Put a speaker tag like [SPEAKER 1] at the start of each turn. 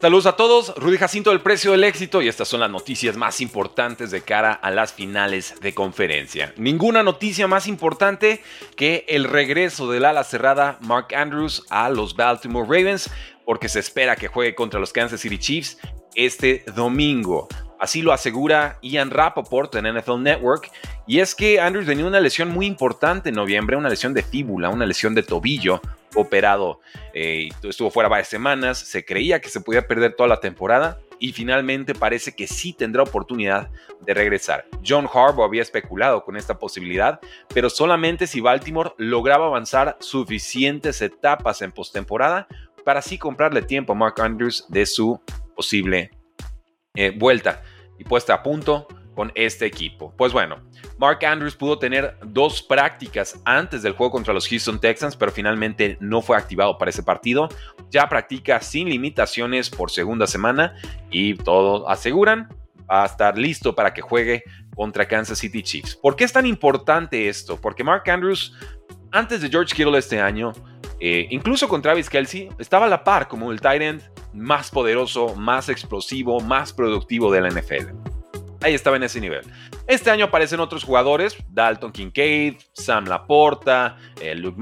[SPEAKER 1] Saludos a todos, Rudy Jacinto del Precio del Éxito y estas son las noticias más importantes de cara a las finales de conferencia. Ninguna noticia más importante que el regreso del ala cerrada Mark Andrews a los Baltimore Ravens porque se espera que juegue contra los Kansas City Chiefs este domingo. Así lo asegura Ian Rappaport en NFL Network. Y es que Andrews tenía una lesión muy importante en noviembre, una lesión de fíbula, una lesión de tobillo operado. Eh, estuvo fuera varias semanas, se creía que se podía perder toda la temporada y finalmente parece que sí tendrá oportunidad de regresar. John Harbaugh había especulado con esta posibilidad, pero solamente si Baltimore lograba avanzar suficientes etapas en postemporada para así comprarle tiempo a Mark Andrews de su posible eh, vuelta y puesta a punto con este equipo. Pues bueno, Mark Andrews pudo tener dos prácticas antes del juego contra los Houston Texans, pero finalmente no fue activado para ese partido. Ya practica sin limitaciones por segunda semana y todos aseguran va a estar listo para que juegue contra Kansas City Chiefs. ¿Por qué es tan importante esto? Porque Mark Andrews, antes de George Kittle este año, eh, incluso con Travis Kelsey, estaba a la par como el tight end más poderoso, más explosivo, más productivo de la NFL. Ahí estaba en ese nivel. Este año aparecen otros jugadores, Dalton Kincaid, Sam Laporta, eh, Luke